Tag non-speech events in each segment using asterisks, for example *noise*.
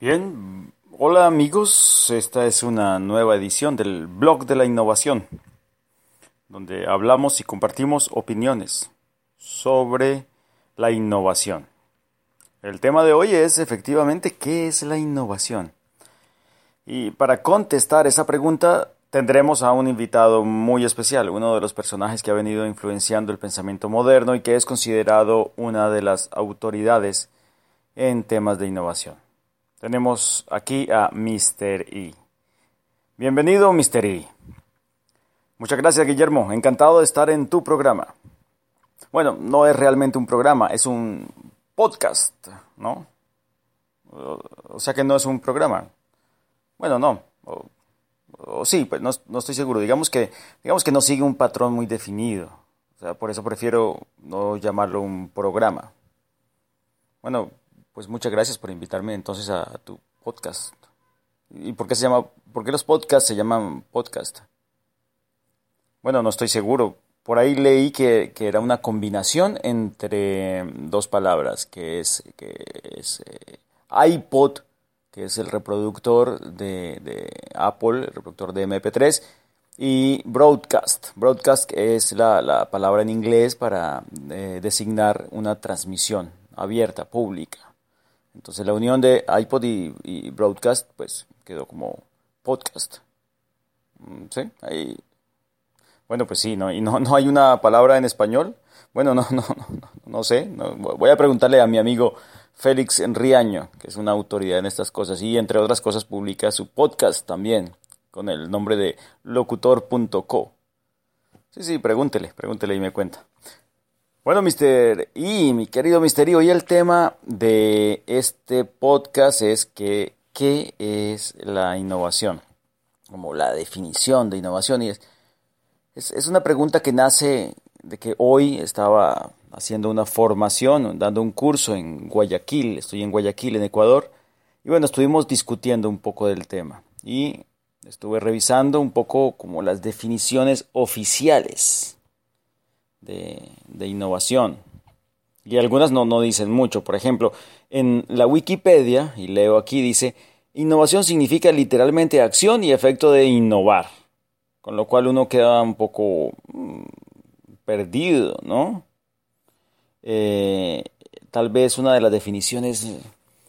Bien, hola amigos, esta es una nueva edición del blog de la innovación, donde hablamos y compartimos opiniones sobre la innovación. El tema de hoy es efectivamente qué es la innovación. Y para contestar esa pregunta tendremos a un invitado muy especial, uno de los personajes que ha venido influenciando el pensamiento moderno y que es considerado una de las autoridades en temas de innovación. Tenemos aquí a Mr. E. Bienvenido, Mr. E. Muchas gracias, Guillermo. Encantado de estar en tu programa. Bueno, no es realmente un programa, es un podcast, ¿no? O sea que no es un programa. Bueno, no. O, sí, pues no, no, estoy seguro. Digamos que, digamos que no sigue un patrón muy definido. O sea, por eso prefiero no llamarlo un programa. Bueno, pues muchas gracias por invitarme entonces a, tu podcast. ¿Y por qué se llama, por qué los podcasts se llaman podcast? Bueno, no estoy seguro. Por ahí leí que, era una combinación entre dos palabras, que es, que es eh, iPod, que es el reproductor de, Apple, el reproductor de MP3, y broadcast. Broadcast es la, palabra en inglés para eh, designar una transmisión abierta, pública. Entonces la unión de iPod y, broadcast pues quedó como podcast. Mm, ¿Sí? Bueno, pues sí, ¿no? ¿Y no, no hay una palabra en español? Bueno, no, *laughs* no, no, no sé. voy a preguntarle a mi amigo Félix Enriaño, que es una autoridad en estas cosas, y entre otras cosas publica su podcast también, con el nombre de locutor.co. Sí, sí, pregúntele, pregúntele y me cuenta. Bueno, Mister y mi querido Mister hoy el tema de este podcast es que qué es la innovación, como la definición de innovación y es, es, una pregunta que nace de que hoy estaba haciendo una formación, dando un curso en Guayaquil, estoy en Guayaquil, en Ecuador, y bueno, estuvimos discutiendo un poco del tema y estuve revisando un poco como las definiciones oficiales de, innovación. Y algunas no, no dicen mucho. Por ejemplo, en la Wikipedia, y leo aquí, dice, innovación significa literalmente acción y efecto de innovar. Con lo cual uno queda un poco mm, perdido, ¿no? Eh, tal vez una de las definiciones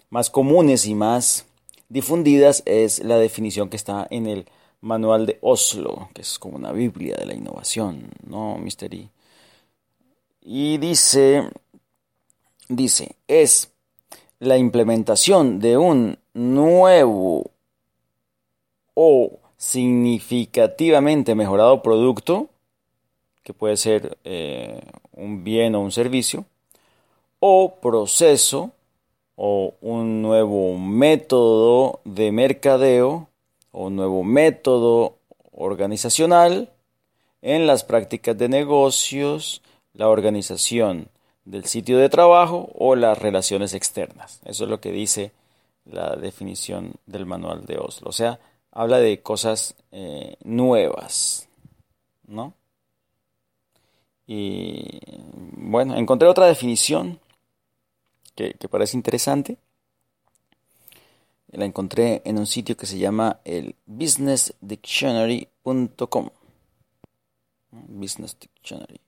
más comunes y más difundidas es la definición que está en el manual de Oslo, que es como una Biblia de la innovación, ¿no, Mister y dice, dice, es la implementación de un nuevo o significativamente mejorado producto, que puede ser eh, un bien o un servicio, o proceso o un nuevo método de mercadeo o un nuevo método organizacional en las prácticas de negocios, la organización del sitio de trabajo o las relaciones externas. Eso es lo que dice la definición del manual de Oslo. O sea, habla de cosas eh, nuevas, ¿no? Y bueno, encontré otra definición que, que parece interesante. La encontré en un sitio que se llama el businessdictionary.com. Business Dictionary.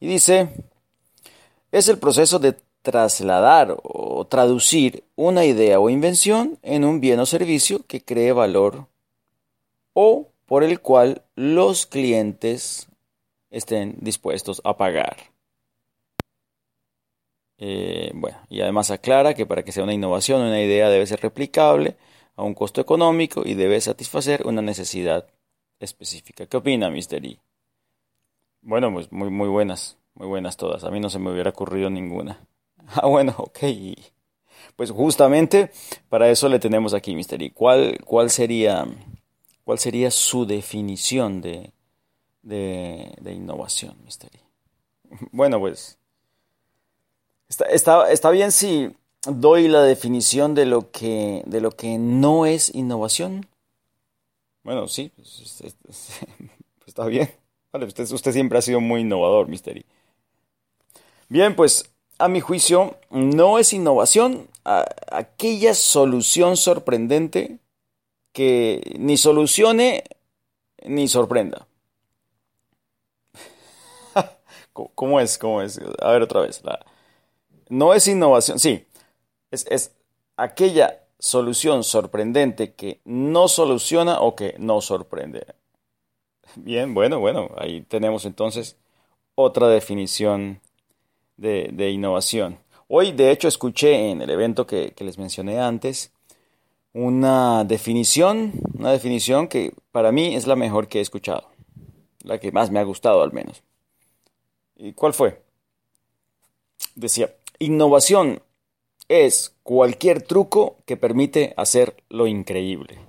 Y dice, es el proceso de trasladar o traducir una idea o invención en un bien o servicio que cree valor o por el cual los clientes estén dispuestos a pagar. Eh, bueno, y además aclara que para que sea una innovación, una idea debe ser replicable a un costo económico y debe satisfacer una necesidad específica. ¿Qué opina, Mr. E? Bueno, pues muy, muy buenas, muy buenas todas. A mí no se me hubiera ocurrido ninguna. *laughs* Ah, bueno, ok. Pues justamente para eso le tenemos aquí, Mister ¿Cuál, cuál, sería, ¿Cuál sería su definición de, de, innovación, Mister *laughs* Bueno, pues está, está, está bien si doy la definición de lo que, de lo que no es innovación. Bueno, sí, pues *laughs* está bien usted, siempre ha sido muy innovador, Misteri. Bien, pues a mi juicio no es innovación aquella solución sorprendente que ni solucione ni sorprenda. *laughs* ¿Cómo es? ¿Cómo es? A ver otra vez. no es innovación, sí. Es, es aquella solución sorprendente que no soluciona o que no sorprende. Bien, bueno, bueno, ahí tenemos entonces otra definición de, innovación. Hoy, de hecho, escuché en el evento que, que, les mencioné antes una definición, una definición que para mí es la mejor que he escuchado, la que más me ha gustado al menos. ¿Y cuál fue? Decía, innovación es cualquier truco que permite hacer lo increíble.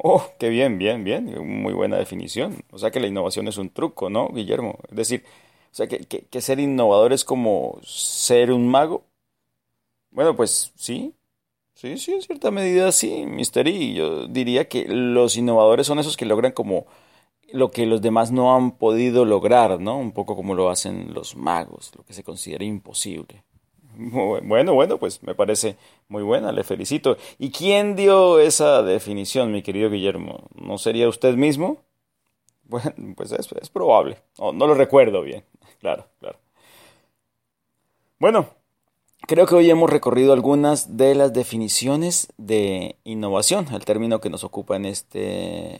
Oh, qué bien, bien, bien. Muy buena definición. O sea que la innovación es un truco, ¿no, Guillermo? Es decir, o sea que, que, ser innovador es como ser un mago. Bueno, pues sí, sí, sí, en cierta medida sí, Mister y Yo diría que los innovadores son esos que logran como lo que los demás no han podido lograr, ¿no? Un poco como lo hacen los magos, lo que se considera imposible. Bueno, bueno, pues me parece muy buena, le felicito. ¿Y quién dio esa definición, mi querido Guillermo? ¿No sería usted mismo? *laughs* Bueno, pues es, es probable. No, lo recuerdo bien. *laughs* Claro, claro. Bueno, creo que hoy hemos recorrido algunas de las definiciones de innovación, el término que nos ocupa en este,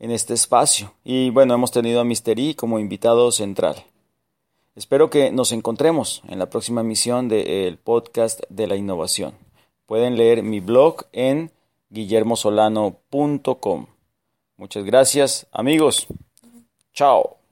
en este espacio. Y bueno, hemos tenido a Mister I como invitado central. Espero que nos encontremos en la próxima emisión del podcast de la innovación. Pueden leer mi blog en guillermosolano.com. Muchas gracias amigos. Chao.